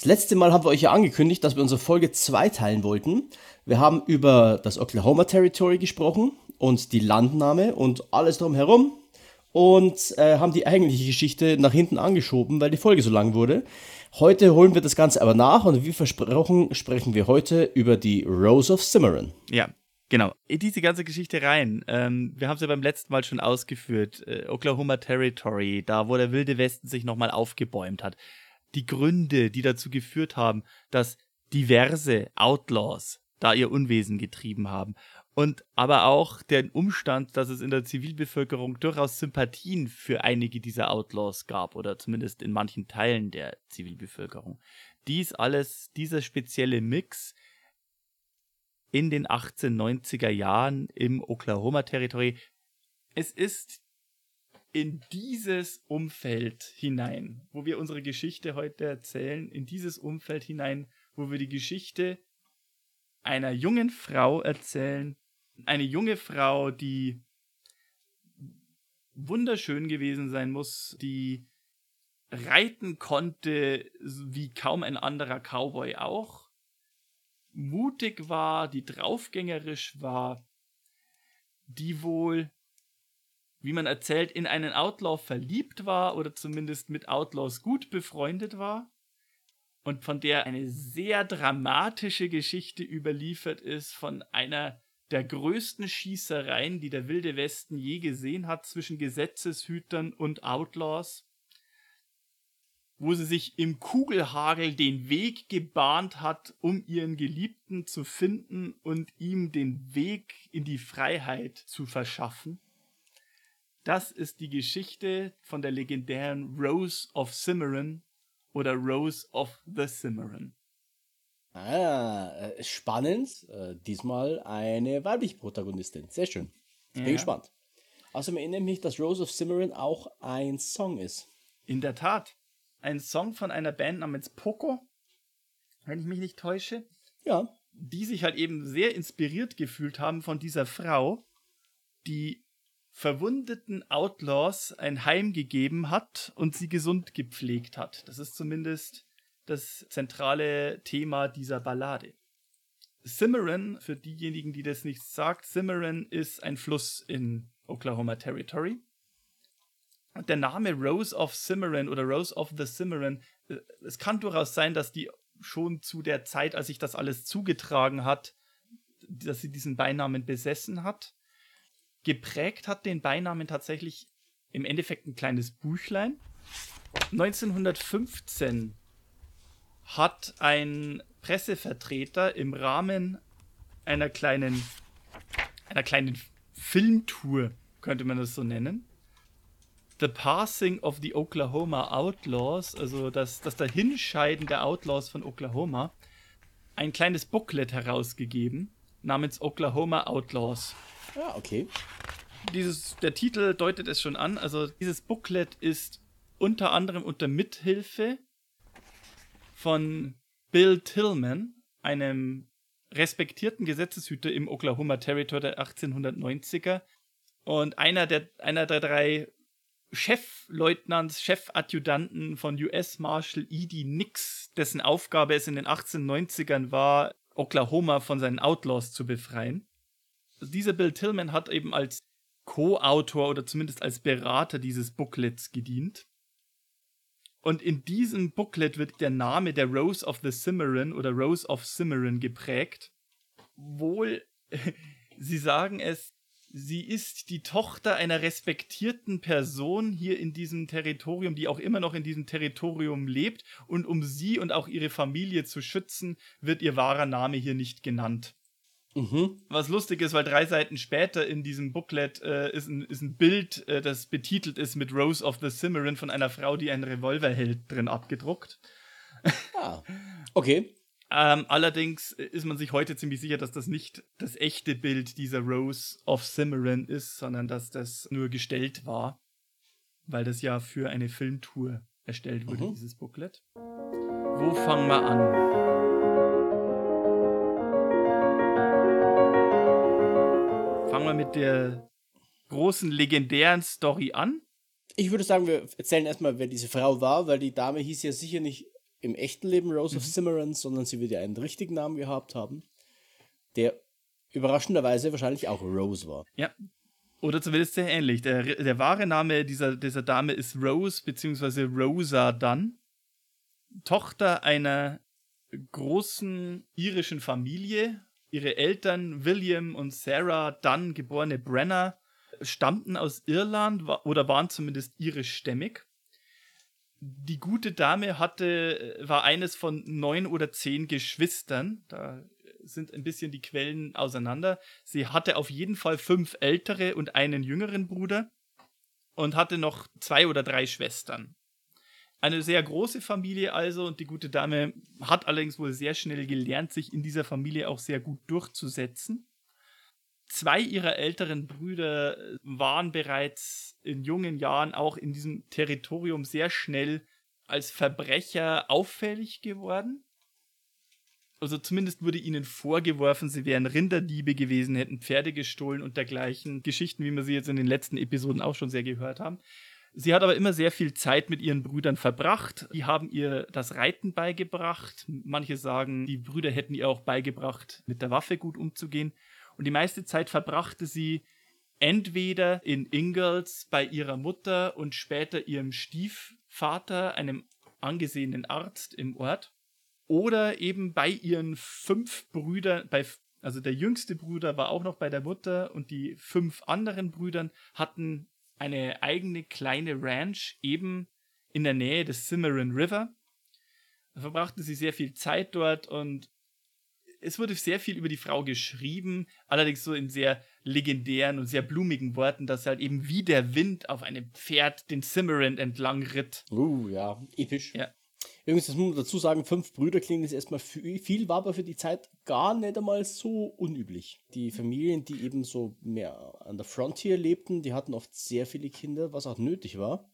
Das letzte Mal haben wir euch ja angekündigt, dass wir unsere Folge zweiteilen wollten. Wir haben über das Oklahoma Territory gesprochen und die Landnahme und alles drumherum und äh, haben die eigentliche Geschichte nach hinten angeschoben, weil die Folge so lang wurde. Heute holen wir das Ganze aber nach und wie versprochen sprechen wir heute über die Rose of Cimarron. Ja, Genau, in diese ganze Geschichte rein. Ähm, wir haben es ja beim letzten Mal schon ausgeführt. Äh, Oklahoma Territory, da wo der Wilde Westen sich nochmal aufgebäumt hat die Gründe, die dazu geführt haben, dass diverse Outlaws da ihr Unwesen getrieben haben. Und aber auch der Umstand, dass es in der Zivilbevölkerung durchaus Sympathien für einige dieser Outlaws gab, oder zumindest in manchen Teilen der Zivilbevölkerung. Dies alles, dieser spezielle Mix in den 1890er Jahren im Oklahoma-Territory. Es ist in dieses Umfeld hinein, wo wir unsere Geschichte heute erzählen, in dieses Umfeld hinein, wo wir die Geschichte einer jungen Frau erzählen, eine junge Frau, die wunderschön gewesen sein muss, die reiten konnte wie kaum ein anderer Cowboy auch, mutig war, die draufgängerisch war, die wohl wie man erzählt, in einen Outlaw verliebt war oder zumindest mit Outlaws gut befreundet war und von der eine sehr dramatische Geschichte überliefert ist von einer der größten Schießereien, die der Wilde Westen je gesehen hat zwischen Gesetzeshütern und Outlaws, wo sie sich im Kugelhagel den Weg gebahnt hat, um ihren Geliebten zu finden und ihm den Weg in die Freiheit zu verschaffen. Das ist die Geschichte von der legendären Rose of Cimarron oder Rose of the Cimarron. Ah, äh, spannend. Äh, diesmal eine weibliche Protagonistin. Sehr schön. Ich bin ja. gespannt. Außerdem erinnere mich, dass Rose of Cimarron auch ein Song ist. In der Tat. Ein Song von einer Band namens Poco, wenn ich mich nicht täusche. Ja. Die sich halt eben sehr inspiriert gefühlt haben von dieser Frau, die verwundeten Outlaws ein Heim gegeben hat und sie gesund gepflegt hat. Das ist zumindest das zentrale Thema dieser Ballade. Cimarron, für diejenigen, die das nicht sagt, Cimarron ist ein Fluss in Oklahoma Territory. Der Name Rose of Cimarron oder Rose of the Cimarron, äh, es kann durchaus sein, dass die schon zu der Zeit, als sich das alles zugetragen hat, dass sie diesen Beinamen besessen hat geprägt hat den Beinamen tatsächlich im Endeffekt ein kleines Büchlein. 1915 hat ein Pressevertreter im Rahmen einer kleinen, einer kleinen Filmtour, könnte man das so nennen, The Passing of the Oklahoma Outlaws, also das, das Dahinscheiden der Outlaws von Oklahoma, ein kleines Booklet herausgegeben namens Oklahoma Outlaws. Ja, okay. Dieses, der Titel deutet es schon an. Also dieses Booklet ist unter anderem unter Mithilfe von Bill Tillman, einem respektierten Gesetzeshüter im Oklahoma Territory der 1890er und einer der, einer der drei Chefleutnants, Chefadjutanten von US Marshal E.D. Nix, dessen Aufgabe es in den 1890ern war, Oklahoma von seinen Outlaws zu befreien dieser Bill Tillman hat eben als Co-Autor oder zumindest als Berater dieses Booklets gedient. Und in diesem Booklet wird der Name der Rose of the Cimarron oder Rose of Cimarron geprägt. Wohl, sie sagen es, sie ist die Tochter einer respektierten Person hier in diesem Territorium, die auch immer noch in diesem Territorium lebt. Und um sie und auch ihre Familie zu schützen, wird ihr wahrer Name hier nicht genannt. Mhm. Was lustig ist, weil drei Seiten später in diesem Booklet äh, ist, ein, ist ein Bild, äh, das betitelt ist mit Rose of the Cimarron von einer Frau, die einen Revolver hält, drin abgedruckt. Ah, okay. Ähm, allerdings ist man sich heute ziemlich sicher, dass das nicht das echte Bild dieser Rose of Cimarron ist, sondern dass das nur gestellt war, weil das ja für eine Filmtour erstellt wurde, mhm. dieses Booklet. Wo fangen wir an? Fangen wir mit der großen legendären Story an. Ich würde sagen, wir erzählen erstmal, wer diese Frau war, weil die Dame hieß ja sicher nicht im echten Leben Rose mhm. of Cimarron, sondern sie wird ja einen richtigen Namen gehabt haben, der überraschenderweise wahrscheinlich auch Rose war. Ja. Oder zumindest sehr ähnlich. Der, der wahre Name dieser, dieser Dame ist Rose bzw. Rosa Dunn. Tochter einer großen irischen Familie. Ihre Eltern William und Sarah Dunn, geborene Brenner, stammten aus Irland oder waren zumindest irischstämmig. Die gute Dame hatte, war eines von neun oder zehn Geschwistern. Da sind ein bisschen die Quellen auseinander. Sie hatte auf jeden Fall fünf ältere und einen jüngeren Bruder und hatte noch zwei oder drei Schwestern. Eine sehr große Familie also und die gute Dame hat allerdings wohl sehr schnell gelernt, sich in dieser Familie auch sehr gut durchzusetzen. Zwei ihrer älteren Brüder waren bereits in jungen Jahren auch in diesem Territorium sehr schnell als Verbrecher auffällig geworden. Also zumindest wurde ihnen vorgeworfen, sie wären Rinderdiebe gewesen, hätten Pferde gestohlen und dergleichen Geschichten, wie wir sie jetzt in den letzten Episoden auch schon sehr gehört haben. Sie hat aber immer sehr viel Zeit mit ihren Brüdern verbracht. Die haben ihr das Reiten beigebracht. Manche sagen, die Brüder hätten ihr auch beigebracht, mit der Waffe gut umzugehen. Und die meiste Zeit verbrachte sie entweder in Ingalls bei ihrer Mutter und später ihrem Stiefvater, einem angesehenen Arzt im Ort, oder eben bei ihren fünf Brüdern, bei, also der jüngste Bruder war auch noch bei der Mutter und die fünf anderen Brüdern hatten eine eigene kleine Ranch eben in der Nähe des Cimarron River. Da verbrachte sie sehr viel Zeit dort und es wurde sehr viel über die Frau geschrieben, allerdings so in sehr legendären und sehr blumigen Worten, dass halt eben wie der Wind auf einem Pferd den Cimarron entlang ritt. Uh, ja, episch. Ja. Übrigens, das muss man dazu sagen, fünf Brüder klingen jetzt erstmal viel, war aber für die Zeit gar nicht einmal so unüblich. Die Familien, die eben so mehr an der Frontier lebten, die hatten oft sehr viele Kinder, was auch nötig war.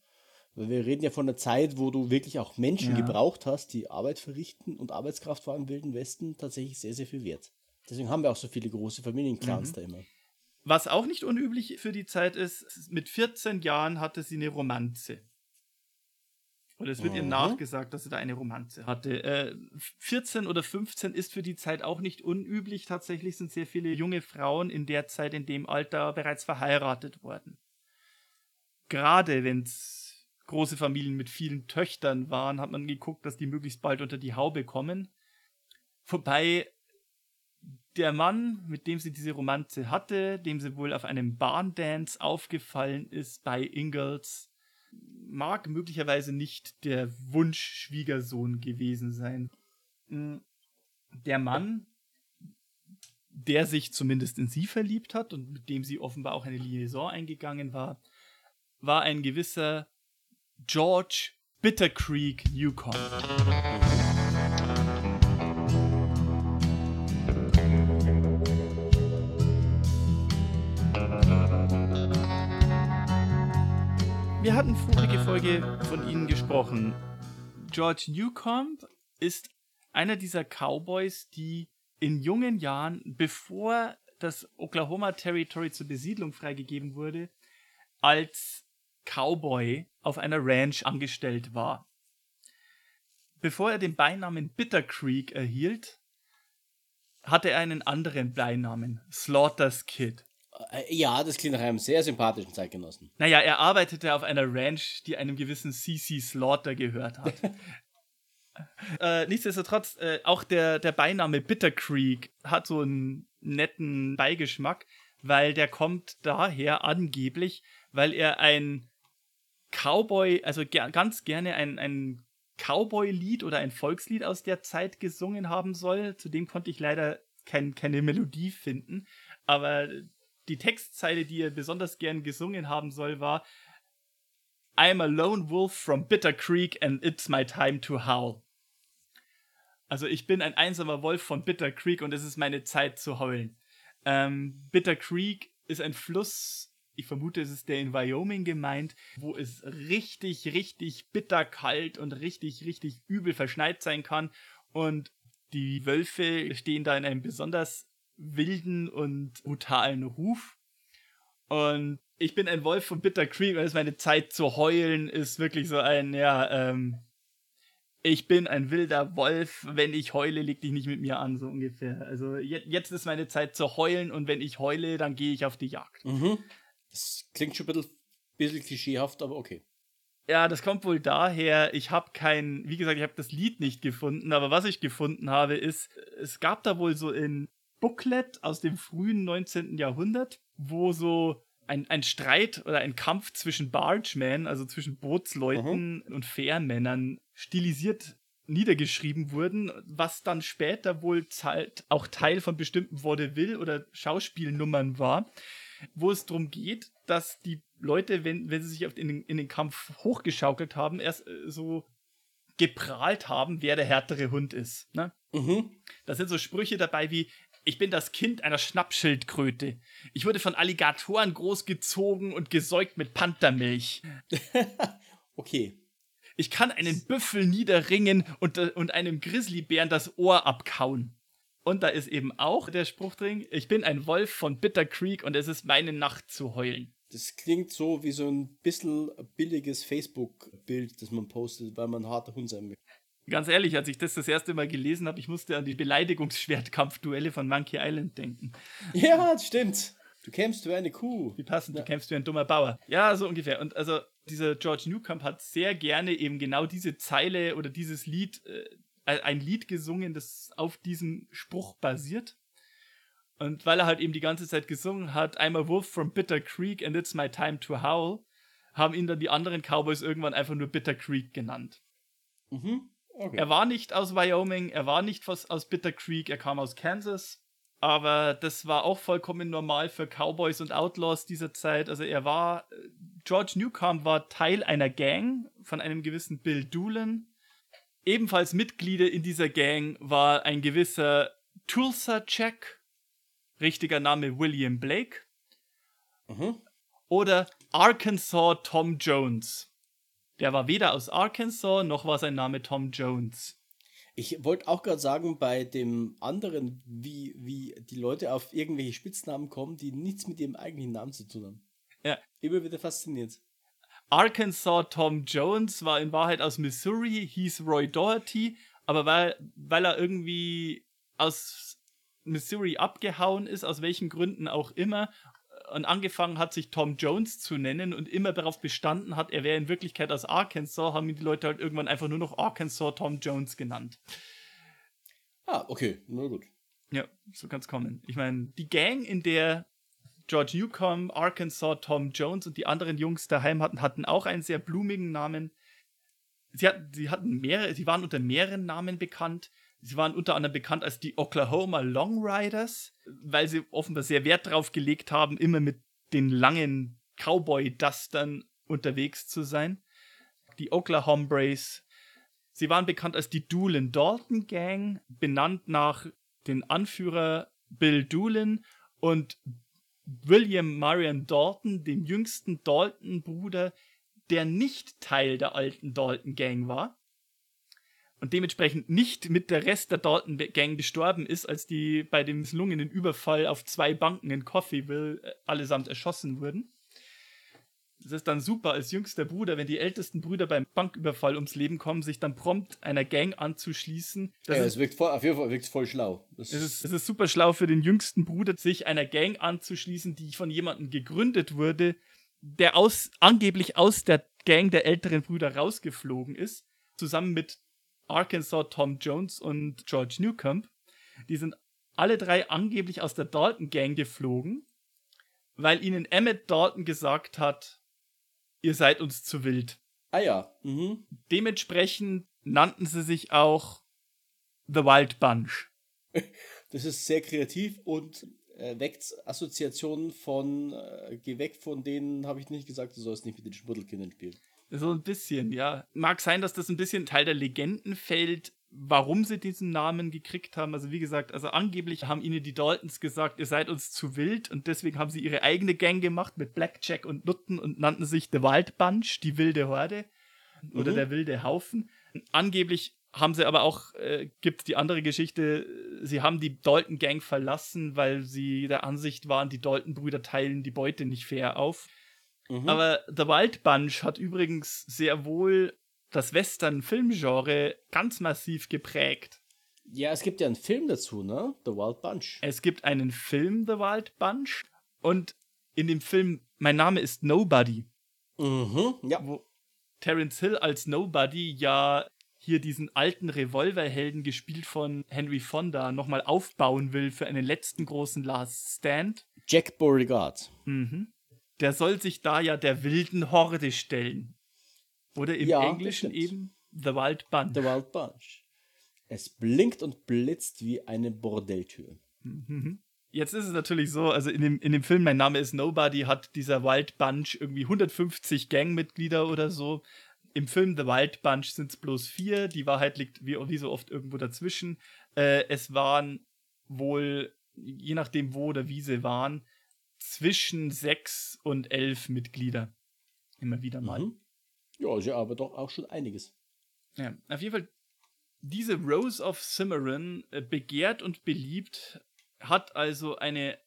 Weil wir reden ja von einer Zeit, wo du wirklich auch Menschen ja. gebraucht hast, die Arbeit verrichten und Arbeitskraft war im Wilden Westen tatsächlich sehr, sehr viel wert. Deswegen haben wir auch so viele große Familienclans mhm. da immer. Was auch nicht unüblich für die Zeit ist, mit 14 Jahren hatte sie eine Romanze. Oder es wird mhm. ihr nachgesagt, dass sie da eine Romanze hatte. Äh, 14 oder 15 ist für die Zeit auch nicht unüblich. Tatsächlich sind sehr viele junge Frauen in der Zeit, in dem Alter, bereits verheiratet worden. Gerade wenn es große Familien mit vielen Töchtern waren, hat man geguckt, dass die möglichst bald unter die Haube kommen. Wobei der Mann, mit dem sie diese Romanze hatte, dem sie wohl auf einem Barndance aufgefallen ist bei Ingalls, mag möglicherweise nicht der Wunschschwiegersohn gewesen sein. Hm, der Mann, der sich zumindest in sie verliebt hat und mit dem sie offenbar auch eine Liaison eingegangen war, war ein gewisser George Bittercreek Newcomb. Wir hatten vorige Folge von Ihnen gesprochen. George Newcomb ist einer dieser Cowboys, die in jungen Jahren, bevor das Oklahoma Territory zur Besiedlung freigegeben wurde, als Cowboy auf einer Ranch angestellt war. Bevor er den Beinamen Bitter Creek erhielt, hatte er einen anderen Beinamen, Slaughter's Kid. Äh, ja, das klingt nach einem sehr sympathischen Zeitgenossen. Naja, er arbeitete auf einer Ranch, die einem gewissen CC Slaughter gehört hat. äh, nichtsdestotrotz, äh, auch der, der Beiname Bitter Creek hat so einen netten Beigeschmack, weil der kommt daher angeblich, weil er ein Cowboy, also ger ganz gerne ein, ein Cowboy-Lied oder ein Volkslied aus der Zeit gesungen haben soll. Zudem konnte ich leider kein, keine Melodie finden. Aber die Textzeile, die er besonders gern gesungen haben soll, war I'm a lone wolf from Bitter Creek and it's my time to howl. Also ich bin ein einsamer Wolf von Bitter Creek und es ist meine Zeit zu heulen. Ähm, Bitter Creek ist ein Fluss, ich vermute, es ist der in Wyoming gemeint, wo es richtig, richtig bitterkalt und richtig, richtig übel verschneit sein kann. Und die Wölfe stehen da in einem besonders wilden und brutalen Ruf. Und ich bin ein Wolf von Bitter Creek es ist meine Zeit zu heulen, ist wirklich so ein, ja, ähm, ich bin ein wilder Wolf, wenn ich heule, leg dich nicht mit mir an, so ungefähr. Also jetzt ist meine Zeit zu heulen und wenn ich heule, dann gehe ich auf die Jagd. Mhm. Das klingt schon ein bisschen, bisschen klischeehaft, aber okay. Ja, das kommt wohl daher, ich habe kein, wie gesagt, ich habe das Lied nicht gefunden, aber was ich gefunden habe, ist, es gab da wohl so ein Booklet aus dem frühen 19. Jahrhundert, wo so ein, ein Streit oder ein Kampf zwischen Bargemen, also zwischen Bootsleuten mhm. und Fährmännern, stilisiert niedergeschrieben wurden, was dann später wohl auch Teil von bestimmten Vaudeville oder Schauspielnummern war, wo es darum geht, dass die Leute, wenn, wenn sie sich in den, in den Kampf hochgeschaukelt haben, erst äh, so geprahlt haben, wer der härtere Hund ist. Ne? Mhm. Da sind so Sprüche dabei wie, ich bin das Kind einer Schnappschildkröte. Ich wurde von Alligatoren großgezogen und gesäugt mit Panthermilch. okay. Ich kann einen Büffel niederringen und, äh, und einem Grizzlybären das Ohr abkauen. Und da ist eben auch der Spruch drin: Ich bin ein Wolf von Bitter Creek und es ist meine Nacht zu heulen. Das klingt so wie so ein bisschen billiges Facebook-Bild, das man postet, weil man ein harter Hund sein möchte. Ganz ehrlich, als ich das das erste Mal gelesen habe, ich musste an die Beleidigungsschwertkampfduelle von Monkey Island denken. Ja, das stimmt. Du kämpfst wie eine Kuh. Wie passend, ja. du kämpfst wie ein dummer Bauer. Ja, so ungefähr. Und also dieser George Newcomb hat sehr gerne eben genau diese Zeile oder dieses Lied, äh, ein Lied gesungen, das auf diesem Spruch basiert. Und weil er halt eben die ganze Zeit gesungen hat, I'm a wolf from Bitter Creek and it's my time to howl, haben ihn dann die anderen Cowboys irgendwann einfach nur Bitter Creek genannt. Mhm. Okay. Er war nicht aus Wyoming, er war nicht aus Bitter Creek, er kam aus Kansas. Aber das war auch vollkommen normal für Cowboys und Outlaws dieser Zeit. Also er war, George Newcomb war Teil einer Gang von einem gewissen Bill Doolin. Ebenfalls Mitglieder in dieser Gang war ein gewisser Tulsa Jack, richtiger Name William Blake. Mhm. Oder Arkansas Tom Jones. Der war weder aus Arkansas, noch war sein Name Tom Jones. Ich wollte auch gerade sagen, bei dem anderen, wie, wie die Leute auf irgendwelche Spitznamen kommen, die nichts mit ihrem eigentlichen Namen zu tun haben. Ja. Immer wieder faszinierend. Arkansas Tom Jones war in Wahrheit aus Missouri, hieß Roy Doherty, aber weil, weil er irgendwie aus Missouri abgehauen ist, aus welchen Gründen auch immer, und angefangen hat, sich Tom Jones zu nennen und immer darauf bestanden hat, er wäre in Wirklichkeit aus Arkansas, haben ihn die Leute halt irgendwann einfach nur noch Arkansas Tom Jones genannt. Ah, okay, na gut. Ja, so kann es kommen. Ich meine, die Gang, in der George Newcomb, Arkansas Tom Jones und die anderen Jungs daheim hatten, hatten auch einen sehr blumigen Namen. Sie hatten, sie hatten mehrere, sie waren unter mehreren Namen bekannt. Sie waren unter anderem bekannt als die Oklahoma Long Riders, weil sie offenbar sehr Wert darauf gelegt haben, immer mit den langen Cowboy-Dustern unterwegs zu sein. Die Oklahombres. Sie waren bekannt als die Doolin Dalton Gang, benannt nach den Anführer Bill Doolin und William Marion Dalton, dem jüngsten Dalton-Bruder, der nicht Teil der alten Dalton Gang war und dementsprechend nicht mit der Rest der Dalton Gang gestorben ist, als die bei dem misslungenen Überfall auf zwei Banken in Coffeeville äh, allesamt erschossen wurden. Das ist dann super als jüngster Bruder, wenn die ältesten Brüder beim Banküberfall ums Leben kommen, sich dann prompt einer Gang anzuschließen. Das ja, es wirkt voll, auf jeden Fall wirkt voll schlau. es, ist, es ist super schlau für den jüngsten Bruder, sich einer Gang anzuschließen, die von jemandem gegründet wurde, der aus, angeblich aus der Gang der älteren Brüder rausgeflogen ist, zusammen mit Arkansas Tom Jones und George Newcomb. Die sind alle drei angeblich aus der Dalton Gang geflogen, weil ihnen Emmett Dalton gesagt hat, ihr seid uns zu wild. Ah ja. Mhm. Dementsprechend nannten sie sich auch The Wild Bunch. Das ist sehr kreativ und äh, weckt Assoziationen von, äh, geh weg von denen, habe ich nicht gesagt, du sollst nicht mit den Schmuddelkindern spielen. So ein bisschen, ja. Mag sein, dass das ein bisschen Teil der Legenden fällt, warum sie diesen Namen gekriegt haben. Also wie gesagt, also angeblich haben ihnen die Daltons gesagt, ihr seid uns zu wild und deswegen haben sie ihre eigene Gang gemacht mit Blackjack und Nutten und nannten sich The Wild Bunch, die wilde Horde oder Mhm. der wilde Haufen. Angeblich haben sie aber auch, äh, gibt die andere Geschichte, sie haben die Dalton Gang verlassen, weil sie der Ansicht waren, die Dalton-Brüder teilen die Beute nicht fair auf. Mhm. Aber The Wild Bunch hat übrigens sehr wohl das Western-Filmgenre ganz massiv geprägt. ja, es gibt ja einen Film dazu, ne? The Wild Bunch. Es gibt einen Film, The Wild Bunch, und in dem Film Mein Name ist Nobody, Mhm. Ja. wo Terence Hill als Nobody ja hier diesen alten Revolverhelden, gespielt von Henry Fonda, nochmal aufbauen will für einen letzten großen Last Stand. Jack Beauregard. Mhm. Der soll sich da ja der wilden Horde stellen. Oder im Ja, Englischen eben The Wild Bunch. The Wild Bunch. Es blinkt und blitzt wie eine Bordelltür. Mhm. Jetzt ist es natürlich so, also in dem, in dem Film Mein Name ist Nobody hat dieser Wild Bunch irgendwie 150 Gangmitglieder oder so. Im Film The Wild Bunch sind es bloß vier. Die Wahrheit liegt wie, wie so oft irgendwo dazwischen. Äh, es waren wohl, je nachdem wo oder wie sie waren, zwischen sechs und elf Mitglieder. Immer wieder mal. Mhm. Ja, ist ja aber doch auch schon einiges. Ja, auf jeden Fall, diese Rose of Cimarron, äh, begehrt und beliebt, hat also eine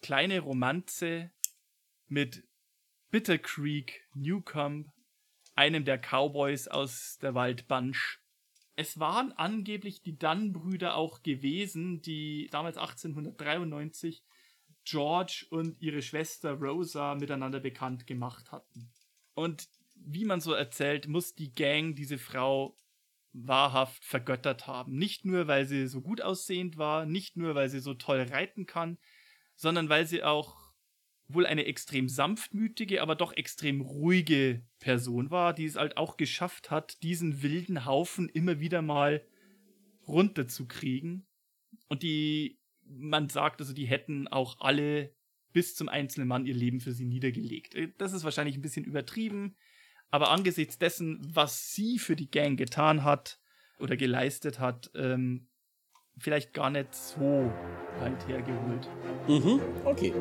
kleine Romanze mit Bitter Creek Newcomb, einem der Cowboys aus der Wild Bunch. Es waren angeblich die Dunn-Brüder auch gewesen, die damals 1893 George und ihre Schwester Rosa miteinander bekannt gemacht hatten. Und wie man so erzählt, muss die Gang diese Frau wahrhaft vergöttert haben. Nicht nur, weil sie so gut aussehend war, nicht nur, weil sie so toll reiten kann, sondern weil sie auch wohl eine extrem sanftmütige, aber doch extrem ruhige Person war, die es halt auch geschafft hat, diesen wilden Haufen immer wieder mal runterzukriegen. Und die, man sagt also, die hätten auch alle bis zum einzelnen Mann ihr Leben für sie niedergelegt. Das ist wahrscheinlich ein bisschen übertrieben, aber angesichts dessen, was sie für die Gang getan hat oder geleistet hat, ähm, vielleicht gar nicht so weit hergeholt. Mhm. Okay.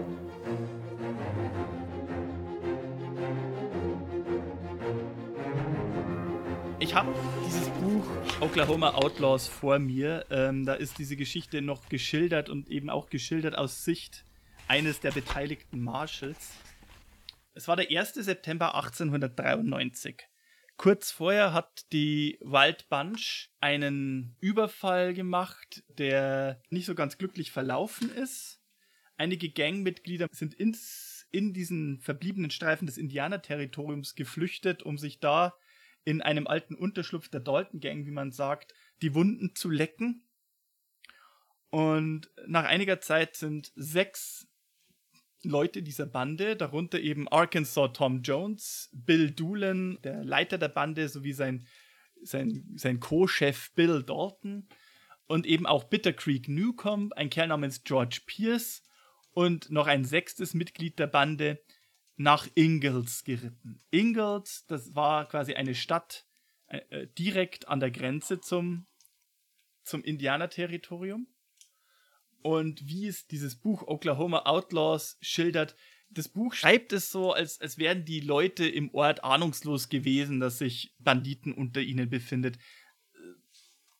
Ich habe dieses Buch Oklahoma Outlaws vor mir. Ähm, da ist diese Geschichte noch geschildert und eben auch geschildert aus Sicht eines der beteiligten Marshals. Es war der 1. September 1893. Kurz vorher hat die Wild Bunch einen Überfall gemacht, der nicht so ganz glücklich verlaufen ist. Einige Gangmitglieder sind ins, in diesen verbliebenen Streifen des Indianerterritoriums geflüchtet, um sich da in einem alten Unterschlupf der Dalton Gang, wie man sagt, die Wunden zu lecken. Und nach einiger Zeit sind sechs Leute dieser Bande, darunter eben Arkansas Tom Jones, Bill Doolan, der Leiter der Bande, sowie sein, sein, sein Co-Chef Bill Dalton und eben auch Bitter Creek Newcomb, ein Kerl namens George Pierce und noch ein sechstes Mitglied der Bande nach Ingalls geritten. Ingalls, das war quasi eine Stadt äh, äh, direkt an der Grenze zum, zum Indianerterritorium. Und wie es dieses Buch Oklahoma Outlaws schildert, das Buch schreibt es so, als, als wären die Leute im Ort ahnungslos gewesen, dass sich Banditen unter ihnen befindet.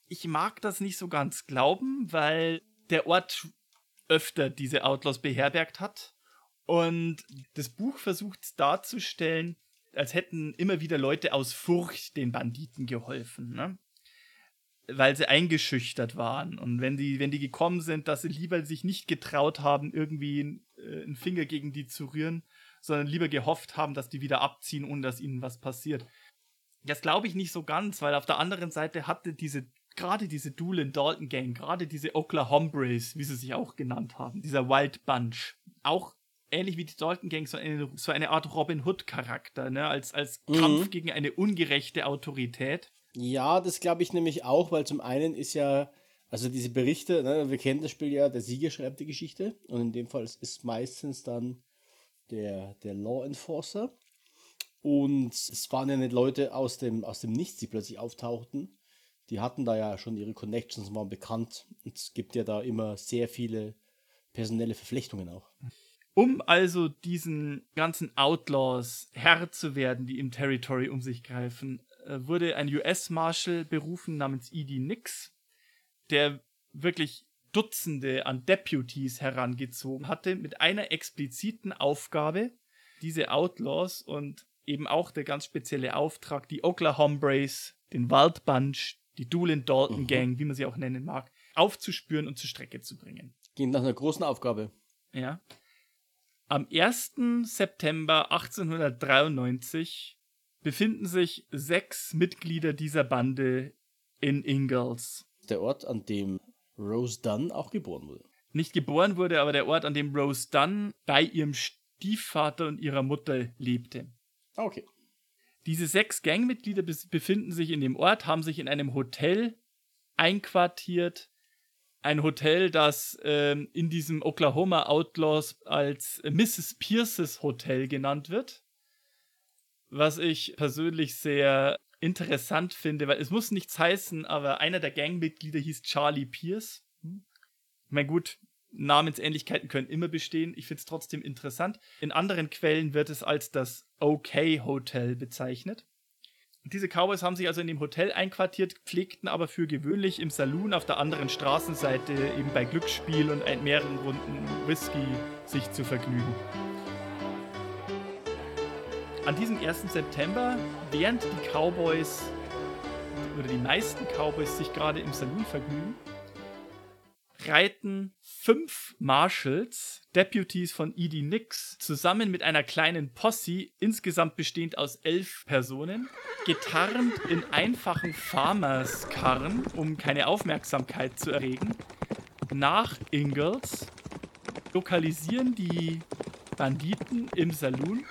Ich mag das nicht so ganz glauben, weil der Ort öfter diese Outlaws beherbergt hat. Und das Buch versucht darzustellen, als hätten immer wieder Leute aus Furcht den Banditen geholfen. Ne? weil sie eingeschüchtert waren. Und wenn die, wenn die gekommen sind, dass sie lieber sich nicht getraut haben, irgendwie äh, einen Finger gegen die zu rühren, sondern lieber gehofft haben, dass die wieder abziehen, ohne dass ihnen was passiert. Das glaube ich nicht so ganz, weil auf der anderen Seite hatte diese, gerade diese Doolin Dalton Gang, gerade diese Oklahombres, wie sie sich auch genannt haben, dieser Wild Bunch, auch ähnlich wie die Dalton Gang, so eine, so eine Art Robin Hood Charakter, ne, als, als Mhm. Kampf gegen eine ungerechte Autorität. Ja, das glaube ich nämlich auch, weil zum einen ist ja, also diese Berichte, ne, wir kennen das Spiel ja, der Sieger schreibt die Geschichte und in dem Fall ist meistens dann der, der Law Enforcer. Und es waren ja nicht Leute aus dem, aus dem Nichts, die plötzlich auftauchten, Die hatten da ja schon ihre Connections, waren bekannt. Und es gibt ja da immer sehr viele personelle Verflechtungen auch. Um also diesen ganzen Outlaws Herr zu werden, die im Territory um sich greifen, äh, wurde ein US-Marshal berufen namens E.D. Nix, der wirklich Dutzende an Deputies herangezogen hatte mit einer expliziten Aufgabe, diese Outlaws und eben auch der ganz spezielle Auftrag, die Oklahombres, den Wild Bunch, die Doolin Dalton mhm. Gang, wie man sie auch nennen mag, aufzuspüren und zur Strecke zu bringen. Ging nach einer großen Aufgabe. Ja. Am 1. September 1893 befinden sich sechs Mitglieder dieser Bande in Ingalls. Der Ort, an dem Rose Dunn auch geboren wurde. Nicht geboren wurde, aber der Ort, an dem Rose Dunn bei ihrem Stiefvater und ihrer Mutter lebte. Okay. Diese sechs Gangmitglieder befinden sich in dem Ort, haben sich in einem Hotel einquartiert. Ein Hotel, das ähm, in diesem Oklahoma Outlaws als Mrs. Pierces Hotel genannt wird. Was ich persönlich sehr interessant finde, weil es muss nichts heißen, aber einer der Gangmitglieder hieß Charlie Pierce. Hm. Ich gut, Namensähnlichkeiten können immer bestehen. Ich finde es trotzdem interessant. In anderen Quellen wird es als das OK Hotel bezeichnet. Diese Cowboys haben sich also in dem Hotel einquartiert, pflegten aber für gewöhnlich im Saloon auf der anderen Straßenseite eben bei Glücksspiel und mehreren Runden Whisky sich zu vergnügen. An diesem 1. September, während die Cowboys oder die meisten Cowboys sich gerade im Saloon vergnügen, reiten fünf Marshals, Deputies von E.D. Nix, zusammen mit einer kleinen Posse, insgesamt bestehend aus elf Personen, getarnt in einfachen Farmerskarren, um keine Aufmerksamkeit zu erregen, nach Ingalls, lokalisieren die Banditen im Saloon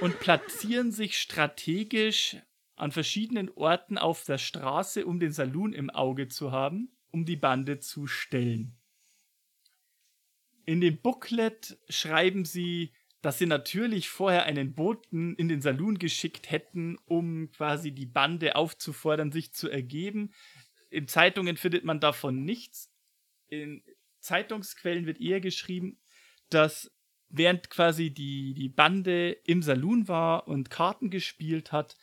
und platzieren sich strategisch an verschiedenen Orten auf der Straße, um den Saloon im Auge zu haben um die Bande zu stellen. In dem Booklet schreiben sie, dass sie natürlich vorher einen Boten in den Saloon geschickt hätten, um quasi die Bande aufzufordern, sich zu ergeben. In Zeitungen findet man davon nichts. In Zeitungsquellen wird eher geschrieben, dass während quasi die, die Bande im Saloon war und Karten gespielt hat,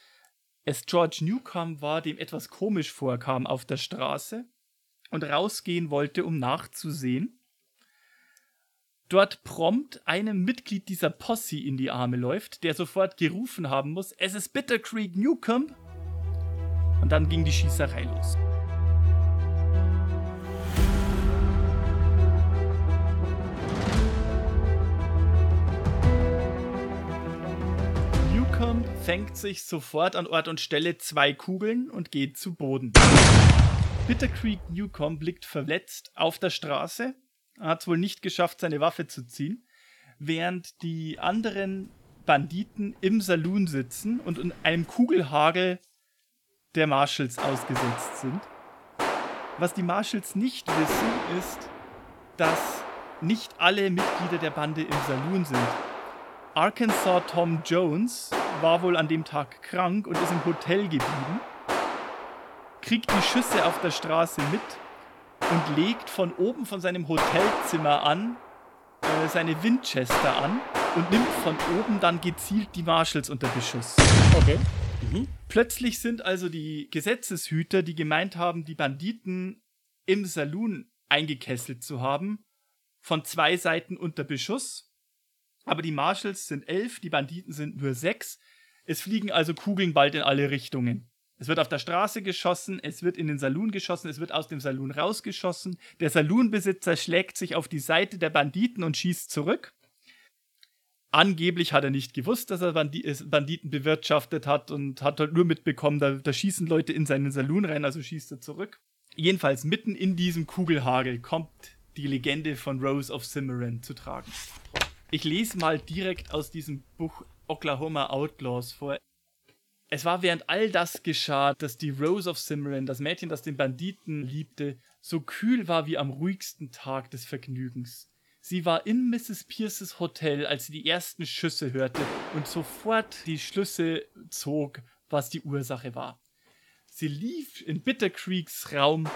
es George Newcomb war, dem etwas komisch vorkam auf der Straße und rausgehen wollte, um nachzusehen. Dort prompt einem Mitglied dieser Posse in die Arme läuft, der sofort gerufen haben muss, es ist Bitter Creek Newcomb. Und dann ging die Schießerei los. Newcomb fängt sich sofort an Ort und Stelle zwei Kugeln und geht zu Boden. Bitter Creek Newcomb liegt verletzt auf der Straße. Er hat es wohl nicht geschafft, seine Waffe zu ziehen. Während die anderen Banditen im Saloon sitzen und in einem Kugelhagel der Marshals ausgesetzt sind. Was die Marshals nicht wissen, ist, dass nicht alle Mitglieder der Bande im Saloon sind. Arkansas Tom Jones war wohl an dem Tag krank und ist im Hotel geblieben kriegt die Schüsse auf der Straße mit und legt von oben von seinem Hotelzimmer an äh, seine Winchester an und nimmt von oben dann gezielt die Marshals unter Beschuss. Okay. Mhm. Plötzlich sind also die Gesetzeshüter, die gemeint haben, die Banditen im Saloon eingekesselt zu haben, von zwei Seiten unter Beschuss. Aber die Marshals sind elf, die Banditen sind nur sechs. Es fliegen also Kugeln bald in alle Richtungen. Es wird auf der Straße geschossen, es wird in den Saloon geschossen, es wird aus dem Saloon rausgeschossen. Der Saloonbesitzer schlägt sich auf die Seite der Banditen und schießt zurück. Angeblich hat er nicht gewusst, dass er Banditen bewirtschaftet hat und hat halt nur mitbekommen, da, da schießen Leute in seinen Saloon rein, also schießt er zurück. Jedenfalls mitten in diesem Kugelhagel kommt die Legende von Rose of Cimarron zu tragen. Ich lese mal direkt aus diesem Buch Oklahoma Outlaws vor. Es war während all das geschah, dass die Rose of Cimarron, das Mädchen, das den Banditen liebte, so kühl war wie am ruhigsten Tag des Vergnügens. Sie war in Mrs. Pierces Hotel, als sie die ersten Schüsse hörte und sofort die Schlüsse zog, was die Ursache war. Sie lief in Bitter Creeks Raum,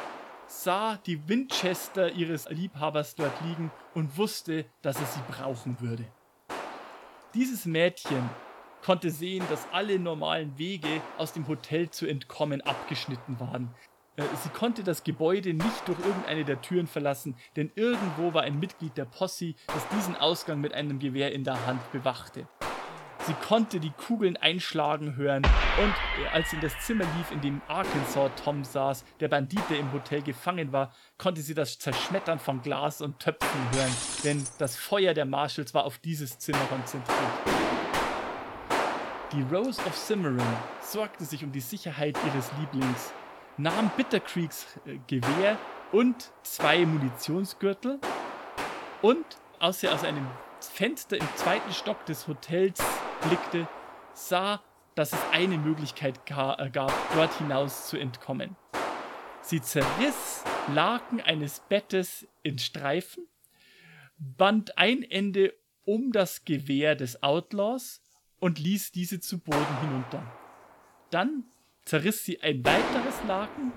sah die Winchester ihres Liebhabers dort liegen und wusste, dass er sie brauchen würde. Dieses Mädchen konnte sehen, dass alle normalen Wege aus dem Hotel zu entkommen abgeschnitten waren. Äh, sie konnte das Gebäude nicht durch irgendeine der Türen verlassen, denn irgendwo war ein Mitglied der Posse, das diesen Ausgang mit einem Gewehr in der Hand bewachte. Sie konnte die Kugeln einschlagen hören und äh, als sie in das Zimmer lief, in dem Arkansas Tom saß, der Bandit, der im Hotel gefangen war, konnte sie das Zerschmettern von Glas und Töpfen hören, denn das Feuer der Marshalls war auf dieses Zimmer konzentriert. Die Rose of Cimarron sorgte sich um die Sicherheit ihres Lieblings, nahm Bitter Creeks äh, Gewehr und zwei Munitionsgürtel und als sie aus einem Fenster im zweiten Stock des Hotels blickte, sah, dass es eine Möglichkeit äh, gab, dort hinaus zu entkommen. Sie zerriss Laken eines Bettes in Streifen, band ein Ende um das Gewehr des Outlaws und ließ diese zu Boden hinunter. Dann zerriss sie ein weiteres Laken,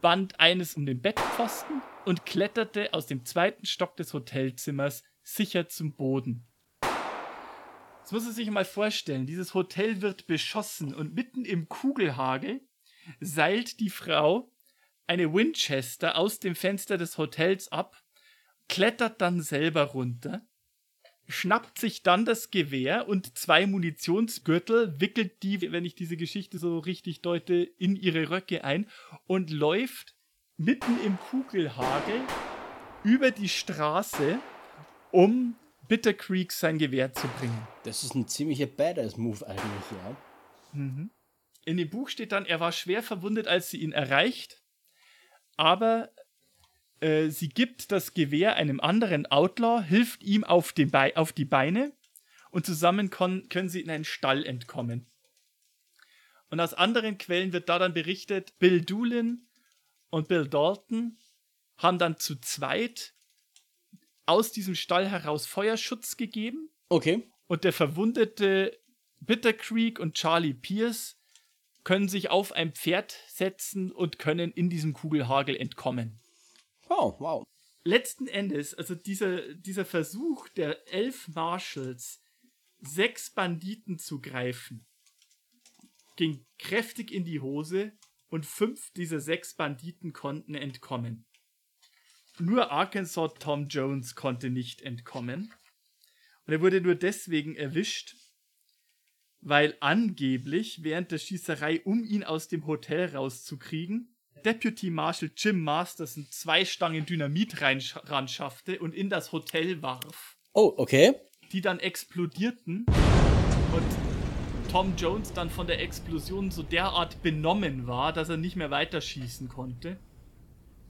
band eines um den Bettpfosten und kletterte aus dem zweiten Stock des Hotelzimmers sicher zum Boden. Das muss man sich mal vorstellen. Dieses Hotel wird beschossen und mitten im Kugelhagel seilt die Frau eine Winchester aus dem Fenster des Hotels ab, klettert dann selber runter, schnappt sich dann das Gewehr und zwei Munitionsgürtel, wickelt die, wenn ich diese Geschichte so richtig deute, in ihre Röcke ein und läuft mitten im Kugelhagel über die Straße, um Bitter Creek sein Gewehr zu bringen. Das ist ein ziemlicher Badass-Move eigentlich, ja. Mhm. In dem Buch steht dann, er war schwer verwundet, als sie ihn erreicht, aber äh, sie gibt das Gewehr einem anderen Outlaw, hilft ihm auf, Be auf die Beine und zusammen können sie in einen Stall entkommen. Und aus anderen Quellen wird da dann berichtet, Bill Doolin und Bill Dalton haben dann zu zweit aus diesem Stall heraus Feuerschutz gegeben. Okay. Und der verwundete Bitter Creek und Charlie Pierce können sich auf ein Pferd setzen und können in diesem Kugelhagel entkommen. Oh, wow. Letzten Endes, also dieser, dieser Versuch der elf Marshals, sechs Banditen zu greifen, ging kräftig in die Hose und fünf dieser sechs Banditen konnten entkommen. Nur Arkansas Tom Jones konnte nicht entkommen. Und er wurde nur deswegen erwischt, weil angeblich während der Schießerei, um ihn aus dem Hotel rauszukriegen, Deputy Marshal Jim Masterson zwei Stangen Dynamit ran schaffte und in das Hotel warf. Oh, okay. Die dann explodierten und Tom Jones dann von der Explosion so derart benommen war, dass er nicht mehr weiterschießen konnte.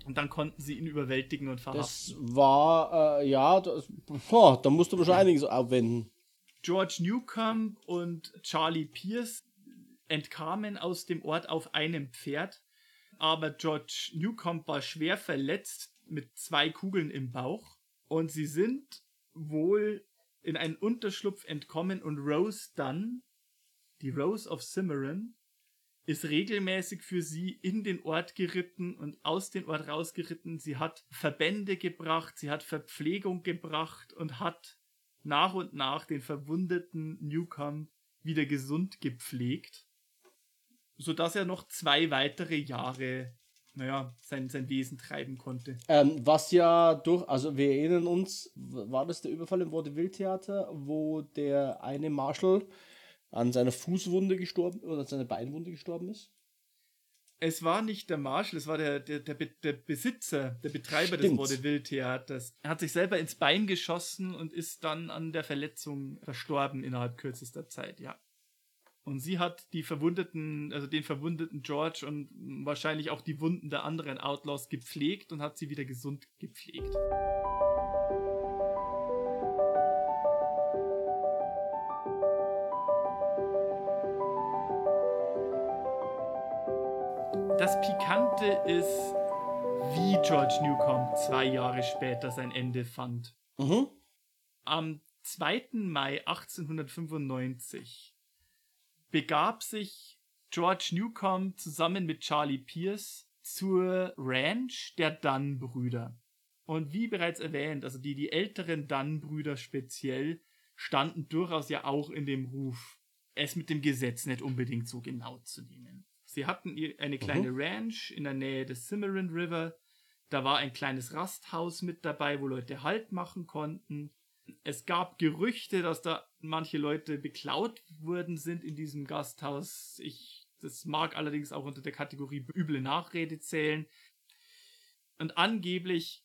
Und dann konnten sie ihn überwältigen und verhaften. Das war, äh, ja, das, boah, da musst du aber schon einiges aufwenden. George Newcomb und Charlie Pierce entkamen aus dem Ort auf einem Pferd aber George Newcomb war schwer verletzt mit zwei Kugeln im Bauch und sie sind wohl in einen Unterschlupf entkommen und Rose dann, die Rose of Cimarron, ist regelmäßig für sie in den Ort geritten und aus dem Ort rausgeritten. Sie hat Verbände gebracht, sie hat Verpflegung gebracht und hat nach und nach den verwundeten Newcomb wieder gesund gepflegt sodass er noch zwei weitere Jahre, naja, sein, sein Wesen treiben konnte. Ähm, was ja durch, also wir erinnern uns, war das der Überfall im Vaudeville-Theater, wo der eine Marshall an seiner Fußwunde gestorben oder an seiner Beinwunde gestorben ist? Es war nicht der Marshall, es war der, der, der, der Besitzer, der Betreiber Stimmt. des Vaudeville-Theaters. Er hat sich selber ins Bein geschossen und ist dann an der Verletzung verstorben innerhalb kürzester Zeit, ja. Und sie hat die verwundeten, also den verwundeten George und wahrscheinlich auch die Wunden der anderen Outlaws gepflegt und hat sie wieder gesund gepflegt. Das Pikante ist, wie George Newcomb zwei Jahre später sein Ende fand. Mhm. Am 2. Mai 1895 begab sich George Newcomb zusammen mit Charlie Pierce zur Ranch der Dunn-Brüder. Und wie bereits erwähnt, also die, die älteren Dunn-Brüder speziell, standen durchaus ja auch in dem Ruf, es mit dem Gesetz nicht unbedingt so genau zu nehmen. Sie hatten eine kleine mhm. Ranch in der Nähe des Cimarron River. Da war ein kleines Rasthaus mit dabei, wo Leute Halt machen konnten. Es gab Gerüchte, dass da manche Leute beklaut worden sind in diesem Gasthaus. Ich, das mag allerdings auch unter der Kategorie üble Nachrede zählen. Und angeblich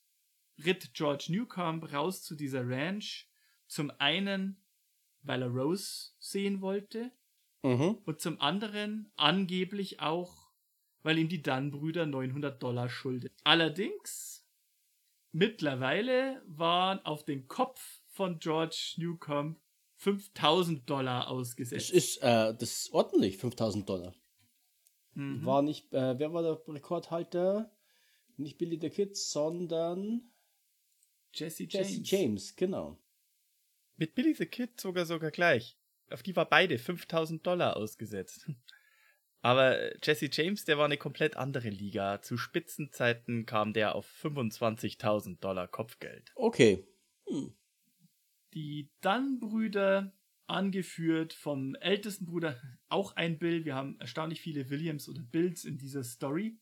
ritt George Newcomb raus zu dieser Ranch. Zum einen, weil er Rose sehen wollte. Mhm. Und zum anderen angeblich auch, weil ihm die Dunn-Brüder 900 Dollar schuldet. Allerdings, mittlerweile waren auf den Kopf von George Newcomb 5000 Dollar ausgesetzt. Das ist, äh, das ist ordentlich, 5000 Dollar. Mhm. War nicht, äh, wer war der Rekordhalter? Nicht Billy the Kid, sondern Jesse James. Jesse James, genau. Mit Billy the Kid sogar sogar gleich. Auf die war beide 5000 Dollar ausgesetzt. Aber Jesse James, der war eine komplett andere Liga. Zu Spitzenzeiten kam der auf 25.000 Dollar Kopfgeld. Okay. Hm. Die Dunn-Brüder, angeführt vom ältesten Bruder, auch ein Bill, wir haben erstaunlich viele Williams oder Bills in dieser Story,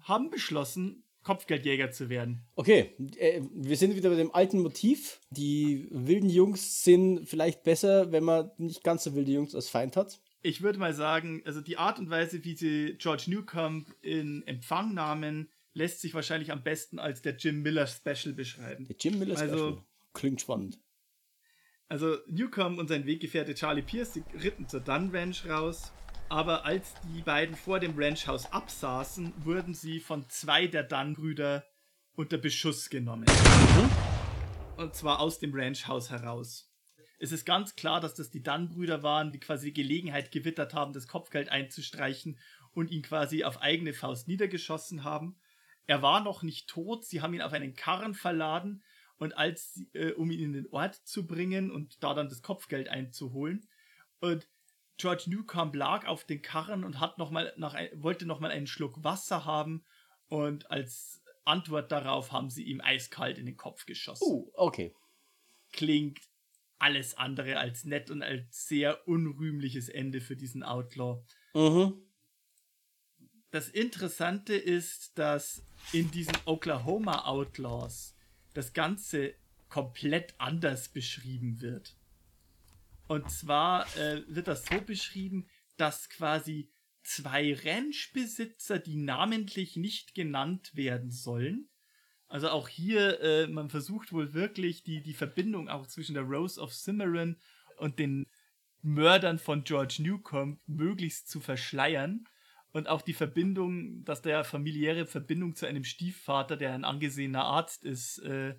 haben beschlossen, Kopfgeldjäger zu werden. Okay, äh, wir sind wieder bei dem alten Motiv. Die wilden Jungs sind vielleicht besser, wenn man nicht ganz so wilde Jungs als Feind hat. Ich würde mal sagen, also die Art und Weise, wie sie George Newcomb in Empfang nahmen, lässt sich wahrscheinlich am besten als der Jim Miller Special beschreiben. Der Jim Miller also, Special. Klingt spannend. Also Newcomb und sein Weggefährte Charlie Pierce, die ritten zur Dunn Ranch raus aber als die beiden vor dem Ranchhaus absaßen, wurden sie von zwei der Dunn-Brüder unter Beschuss genommen. Mhm. Und zwar aus dem Ranchhaus heraus. Es ist ganz klar, dass das die Dunn-Brüder waren, die quasi die Gelegenheit gewittert haben, das Kopfgeld einzustreichen und ihn quasi auf eigene Faust niedergeschossen haben. Er war noch nicht tot, sie haben ihn auf einen Karren verladen und als, äh, um ihn in den Ort zu bringen und da dann das Kopfgeld einzuholen. Und George Newcomb lag auf den Karren und hat noch mal nach, wollte nochmal einen Schluck Wasser haben und als Antwort darauf haben sie ihm eiskalt in den Kopf geschossen. Oh, okay. Klingt alles andere als nett und als sehr unrühmliches Ende für diesen Outlaw. Mhm. Das Interessante ist, dass in diesen Oklahoma Outlaws das Ganze komplett anders beschrieben wird. Und zwar äh, wird das so beschrieben, dass quasi zwei Ranchbesitzer, die namentlich nicht genannt werden sollen, also auch hier, äh, man versucht wohl wirklich die, die Verbindung auch zwischen der Rose of Cimarron und den Mördern von George Newcomb möglichst zu verschleiern. Und auch die Verbindung, dass der familiäre Verbindung zu einem Stiefvater, der ein angesehener Arzt ist, äh,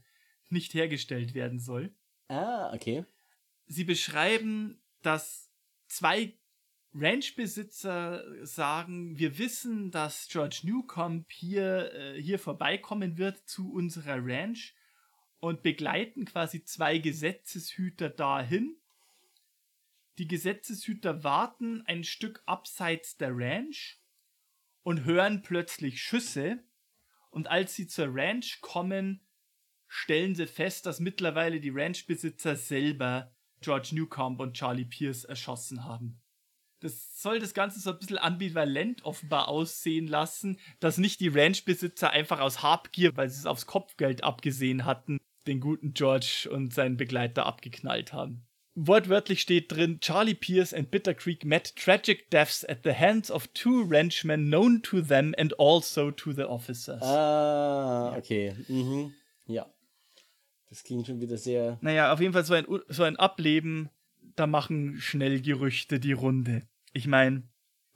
nicht hergestellt werden soll. Ah, okay sie beschreiben, dass zwei Ranchbesitzer sagen, wir wissen, dass George Newcomb hier, äh, hier vorbeikommen wird zu unserer Ranch und begleiten quasi zwei Gesetzeshüter dahin. Die Gesetzeshüter warten ein Stück abseits der Ranch und hören plötzlich Schüsse. Und als sie zur Ranch kommen, stellen sie fest, dass mittlerweile die Ranchbesitzer selber George Newcomb und Charlie Pierce erschossen haben. Das soll das Ganze so ein bisschen ambivalent offenbar aussehen lassen, dass nicht die Ranchbesitzer einfach aus Habgier, weil sie es aufs Kopfgeld abgesehen hatten, den guten George und seinen Begleiter abgeknallt haben. Wortwörtlich steht drin, Charlie Pierce and Bitter Creek met tragic deaths at the hands of two ranchmen known to them and also to the officers. Ah, okay. Mhm. Ja. Das klingt schon wieder sehr. Naja, auf jeden Fall so ein, so ein Ableben, da machen schnell Gerüchte die Runde. Ich meine,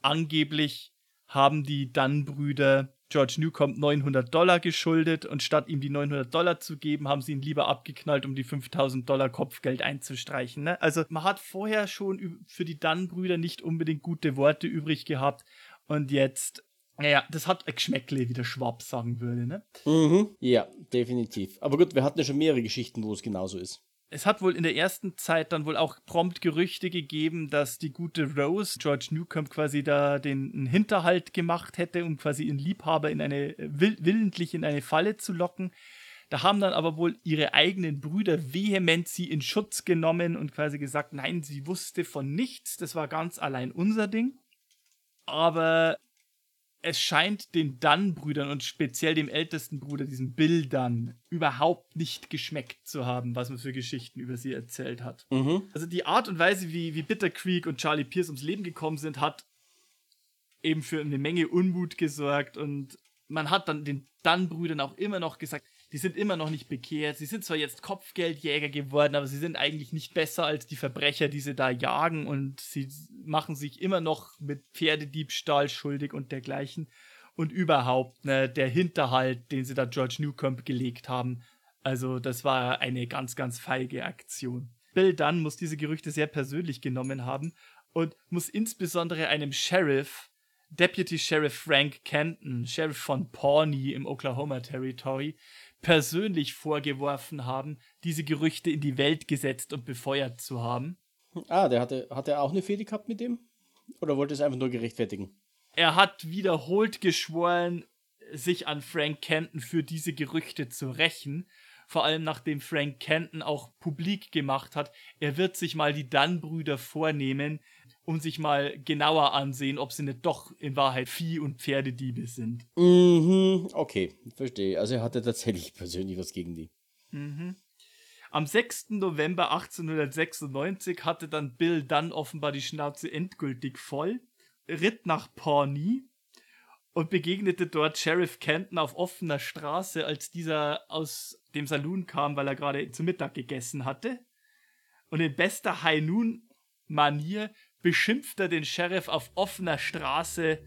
angeblich haben die Dunn-Brüder George Newcomb 900 Dollar geschuldet und statt ihm die 900 Dollar zu geben, haben sie ihn lieber abgeknallt, um die 5000 Dollar Kopfgeld einzustreichen. Ne? Also man hat vorher schon für die Dunn-Brüder nicht unbedingt gute Worte übrig gehabt und jetzt ja, das hat ein Geschmäckle, wie der Schwab sagen würde, ne? Mhm, ja, definitiv. Aber gut, wir hatten ja schon mehrere Geschichten, wo es genauso ist. Es hat wohl in der ersten Zeit dann wohl auch prompt Gerüchte gegeben, dass die gute Rose George Newcomb quasi da den Hinterhalt gemacht hätte, um quasi ihren Liebhaber in eine willentlich in eine Falle zu locken. Da haben dann aber wohl ihre eigenen Brüder vehement sie in Schutz genommen und quasi gesagt, nein, sie wusste von nichts, das war ganz allein unser Ding. Aber es scheint den Dunn-Brüdern und speziell dem ältesten Bruder, diesem Bill Dunn, überhaupt nicht geschmeckt zu haben, was man für Geschichten über sie erzählt hat. Mhm. Also die Art und Weise, wie, wie Bitter Creek und Charlie Pierce ums Leben gekommen sind, hat eben für eine Menge Unmut gesorgt und man hat dann den Dunn-Brüdern auch immer noch gesagt, die sind immer noch nicht bekehrt. Sie sind zwar jetzt Kopfgeldjäger geworden, aber sie sind eigentlich nicht besser als die Verbrecher, die sie da jagen und sie machen sich immer noch mit Pferdediebstahl schuldig und dergleichen. Und überhaupt, ne, der Hinterhalt, den sie da George Newcomb gelegt haben, also das war eine ganz, ganz feige Aktion. Bill Dunn muss diese Gerüchte sehr persönlich genommen haben und muss insbesondere einem Sheriff, Deputy Sheriff Frank Kenton, Sheriff von Pawnee im Oklahoma Territory, persönlich vorgeworfen haben, diese Gerüchte in die Welt gesetzt und befeuert zu haben. Ah, der hatte, hat er auch eine Fehde gehabt mit dem? Oder wollte es einfach nur gerechtfertigen? Er hat wiederholt geschworen, sich an Frank Kenton für diese Gerüchte zu rächen. Vor allem nachdem Frank Kenton auch publik gemacht hat, er wird sich mal die Dunn-Brüder vornehmen, um sich mal genauer ansehen, ob sie nicht doch in Wahrheit Vieh- und Pferdediebe sind. Mhm, okay, verstehe. Also er hatte tatsächlich persönlich was gegen die. Mhm. Am 6. November 1896 hatte dann Bill dann offenbar die Schnauze endgültig voll, ritt nach Pawnee und begegnete dort Sheriff Kenton auf offener Straße, als dieser aus dem Saloon kam, weil er gerade zu Mittag gegessen hatte. Und in bester High Noon Manier beschimpft er den Sheriff auf offener Straße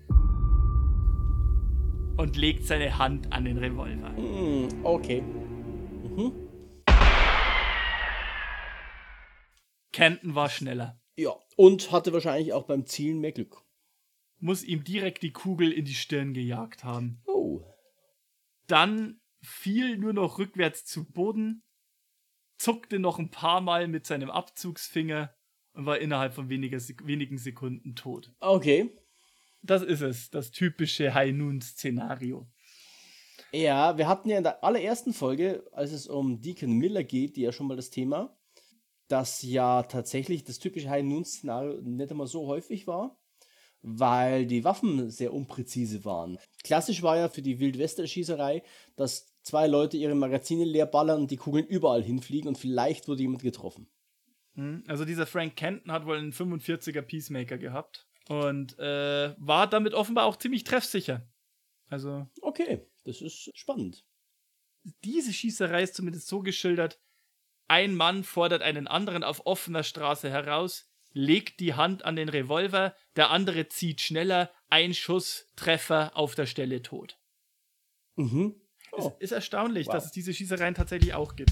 und legt seine Hand an den Revolver. Mm, okay. Mhm. Kenton war schneller. Ja, und hatte wahrscheinlich auch beim Zielen mehr Glück. Muss ihm direkt die Kugel in die Stirn gejagt haben. Oh. Dann fiel nur noch rückwärts zu Boden, zuckte noch ein paar Mal mit seinem Abzugsfinger und war innerhalb von weniger, wenigen Sekunden tot. Okay. Das ist es, das typische High Noon-Szenario. Ja, wir hatten ja in der allerersten Folge, als es um Deacon Miller geht, die ja schon mal das Thema, dass ja tatsächlich das typische High Noon-Szenario nicht immer so häufig war, weil die Waffen sehr unpräzise waren. Klassisch war ja für die Wildwester-Schießerei, dass zwei Leute ihre Magazine leer ballern und die Kugeln überall hinfliegen und vielleicht wurde jemand getroffen. Hm, also dieser Frank Kenton hat wohl einen 45er Peacemaker gehabt und äh, war damit offenbar auch ziemlich treffsicher. Also. Okay, das ist spannend. Diese Schießerei ist zumindest so geschildert: Ein Mann fordert einen anderen auf offener Straße heraus, legt die Hand an den Revolver, der andere zieht schneller, ein Schuss, Treffer auf der Stelle tot. Mhm. Oh. Es ist erstaunlich, wow. dass es diese Schießereien tatsächlich auch gibt.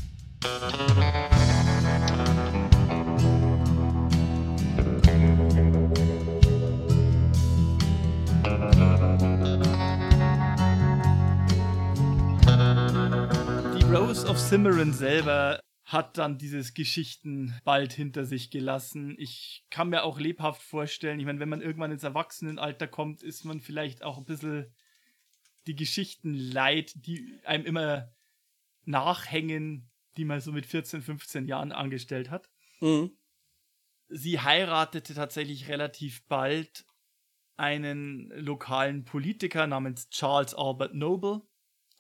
Rose of Cimarron selber hat dann dieses Geschichten bald hinter sich gelassen. Ich kann mir auch lebhaft vorstellen, ich meine, wenn man irgendwann ins Erwachsenenalter kommt, ist man vielleicht auch ein bisschen die Geschichten leid, die einem immer nachhängen, die man so mit 14, 15 Jahren angestellt hat. Mhm. Sie heiratete tatsächlich relativ bald einen lokalen Politiker namens Charles Albert Noble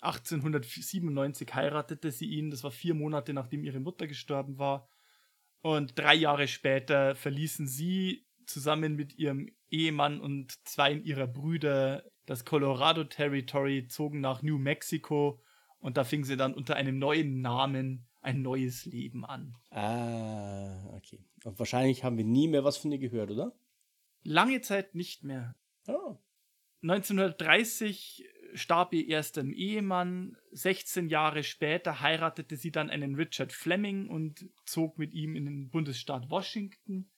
1897 heiratete sie ihn. Das war vier Monate nachdem ihre Mutter gestorben war. Und drei Jahre später verließen sie zusammen mit ihrem Ehemann und zwei ihrer Brüder das Colorado Territory, zogen nach New Mexico und da fingen sie dann unter einem neuen Namen ein neues Leben an. Ah, okay. Und wahrscheinlich haben wir nie mehr was von ihr gehört, oder? Lange Zeit nicht mehr. Oh. 1930 starb ihr erster Ehemann. 16 Jahre später heiratete sie dann einen Richard Fleming und zog mit ihm in den Bundesstaat Washington.